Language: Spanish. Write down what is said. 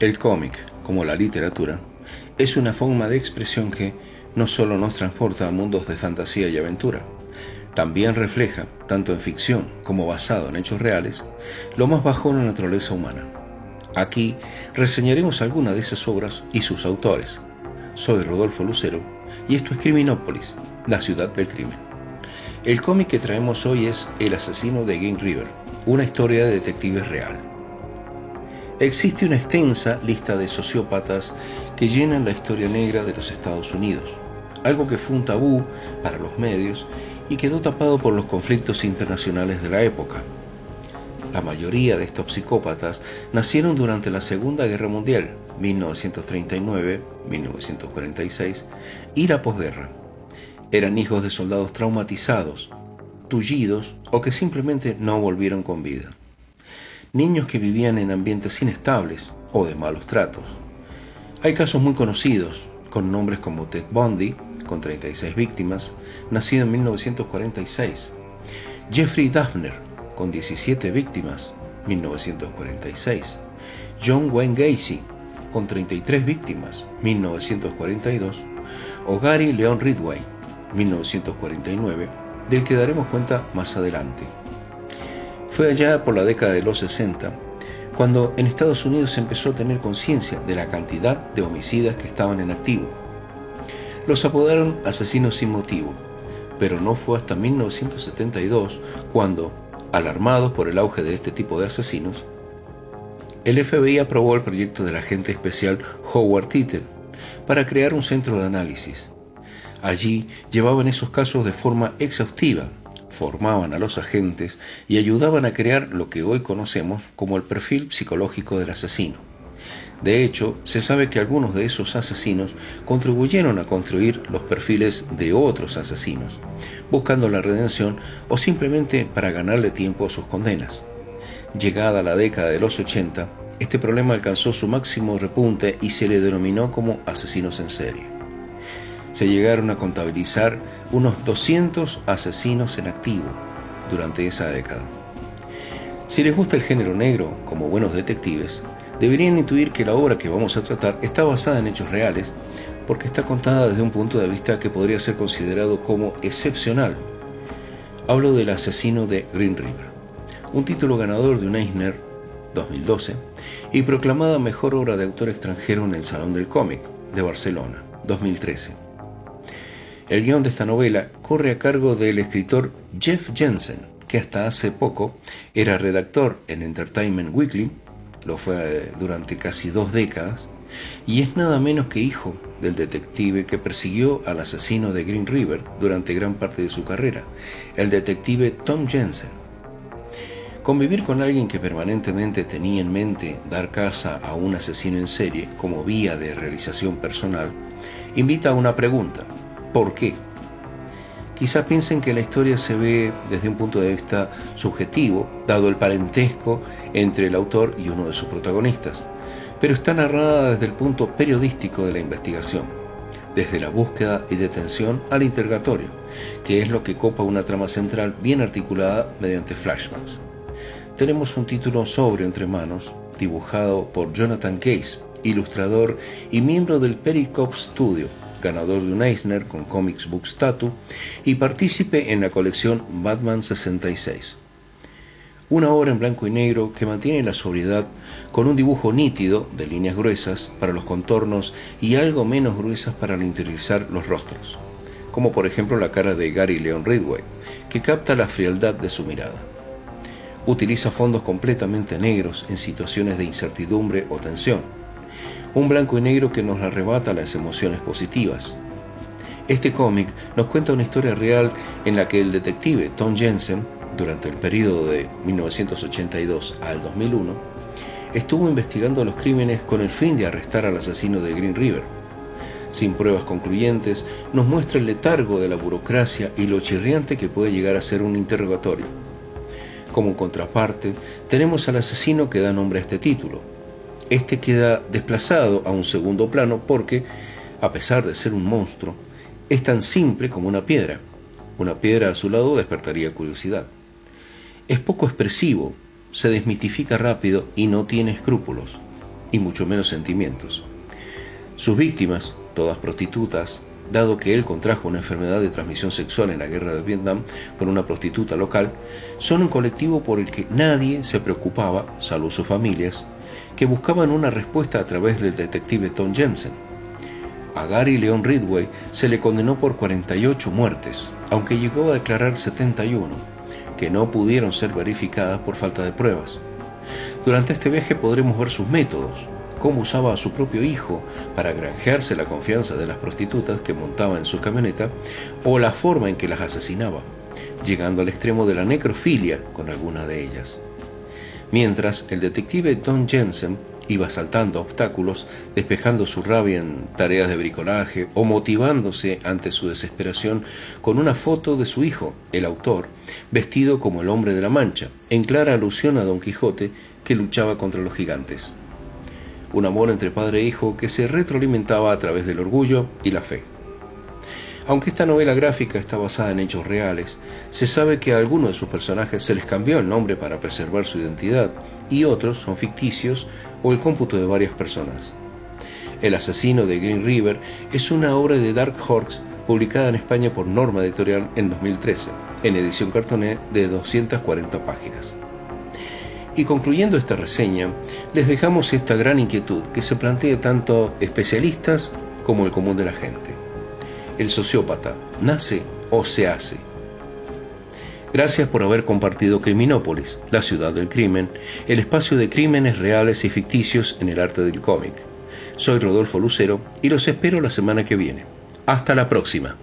El cómic, como la literatura, es una forma de expresión que no solo nos transporta a mundos de fantasía y aventura, también refleja, tanto en ficción como basado en hechos reales, lo más bajo en la naturaleza humana. Aquí reseñaremos algunas de esas obras y sus autores. Soy Rodolfo Lucero y esto es Criminópolis, la ciudad del crimen. El cómic que traemos hoy es El asesino de Game River, una historia de detectives real. Existe una extensa lista de sociópatas que llenan la historia negra de los Estados Unidos, algo que fue un tabú para los medios y quedó tapado por los conflictos internacionales de la época. La mayoría de estos psicópatas nacieron durante la Segunda Guerra Mundial, 1939-1946, y la posguerra. Eran hijos de soldados traumatizados, tullidos o que simplemente no volvieron con vida. Niños que vivían en ambientes inestables o de malos tratos. Hay casos muy conocidos, con nombres como Ted Bundy, con 36 víctimas, nacido en 1946. Jeffrey Daphner, con 17 víctimas, 1946. John Wayne Gacy, con 33 víctimas, 1942. O Gary Leon Ridway, 1949, del que daremos cuenta más adelante. Fue allá por la década de los 60 cuando en Estados Unidos se empezó a tener conciencia de la cantidad de homicidas que estaban en activo los apodaron asesinos sin motivo, pero no fue hasta 1972 cuando, alarmados por el auge de este tipo de asesinos, el FBI aprobó el proyecto del agente especial Howard Titten para crear un centro de análisis. Allí llevaban esos casos de forma exhaustiva, formaban a los agentes y ayudaban a crear lo que hoy conocemos como el perfil psicológico del asesino. De hecho, se sabe que algunos de esos asesinos contribuyeron a construir los perfiles de otros asesinos, buscando la redención o simplemente para ganarle tiempo a sus condenas. Llegada la década de los 80, este problema alcanzó su máximo repunte y se le denominó como asesinos en serie. Se llegaron a contabilizar unos 200 asesinos en activo durante esa década. Si les gusta el género negro como buenos detectives, deberían intuir que la obra que vamos a tratar está basada en hechos reales, porque está contada desde un punto de vista que podría ser considerado como excepcional. Hablo del asesino de Green River, un título ganador de un Eisner 2012 y proclamada mejor obra de autor extranjero en el Salón del Cómic de Barcelona 2013. El guion de esta novela corre a cargo del escritor Jeff Jensen, que hasta hace poco era redactor en Entertainment Weekly lo fue eh, durante casi dos décadas, y es nada menos que hijo del detective que persiguió al asesino de Green River durante gran parte de su carrera, el detective Tom Jensen. Convivir con alguien que permanentemente tenía en mente dar caza a un asesino en serie como vía de realización personal invita a una pregunta. ¿Por qué? Quizás piensen que la historia se ve desde un punto de vista subjetivo, dado el parentesco entre el autor y uno de sus protagonistas, pero está narrada desde el punto periodístico de la investigación, desde la búsqueda y detención al interrogatorio, que es lo que copa una trama central bien articulada mediante flashbacks. Tenemos un título sobrio entre manos, dibujado por Jonathan Case, ilustrador y miembro del Pericope Studio, ganador de un Eisner con Comics Book Statue y partícipe en la colección Batman 66. Una obra en blanco y negro que mantiene la sobriedad con un dibujo nítido de líneas gruesas para los contornos y algo menos gruesas para interiorizar los rostros, como por ejemplo la cara de Gary Leon Ridway, que capta la frialdad de su mirada. Utiliza fondos completamente negros en situaciones de incertidumbre o tensión un blanco y negro que nos arrebata las emociones positivas. Este cómic nos cuenta una historia real en la que el detective Tom Jensen, durante el periodo de 1982 al 2001, estuvo investigando los crímenes con el fin de arrestar al asesino de Green River. Sin pruebas concluyentes, nos muestra el letargo de la burocracia y lo chirriante que puede llegar a ser un interrogatorio. Como contraparte, tenemos al asesino que da nombre a este título, este queda desplazado a un segundo plano porque, a pesar de ser un monstruo, es tan simple como una piedra. Una piedra a su lado despertaría curiosidad. Es poco expresivo, se desmitifica rápido y no tiene escrúpulos. y mucho menos sentimientos. Sus víctimas, todas prostitutas, dado que él contrajo una enfermedad de transmisión sexual en la guerra de Vietnam con una prostituta local, son un colectivo por el que nadie se preocupaba, salvo sus familias, que buscaban una respuesta a través del detective Tom Jensen. A Gary Leon Ridway se le condenó por 48 muertes, aunque llegó a declarar 71, que no pudieron ser verificadas por falta de pruebas. Durante este viaje podremos ver sus métodos, cómo usaba a su propio hijo para granjearse la confianza de las prostitutas que montaba en su camioneta, o la forma en que las asesinaba, llegando al extremo de la necrofilia con algunas de ellas. Mientras el detective Don Jensen iba saltando obstáculos, despejando su rabia en tareas de bricolaje o motivándose ante su desesperación con una foto de su hijo, el autor, vestido como el hombre de la mancha, en clara alusión a Don Quijote que luchaba contra los gigantes un amor entre padre e hijo que se retroalimentaba a través del orgullo y la fe. Aunque esta novela gráfica está basada en hechos reales, se sabe que a algunos de sus personajes se les cambió el nombre para preservar su identidad y otros son ficticios o el cómputo de varias personas. El asesino de Green River es una obra de Dark Horse publicada en España por Norma Editorial en 2013, en edición cartoné de 240 páginas. Y concluyendo esta reseña, les dejamos esta gran inquietud que se plantea tanto especialistas como el común de la gente. ¿El sociópata nace o se hace? Gracias por haber compartido Criminópolis, la ciudad del crimen, el espacio de crímenes reales y ficticios en el arte del cómic. Soy Rodolfo Lucero y los espero la semana que viene. Hasta la próxima.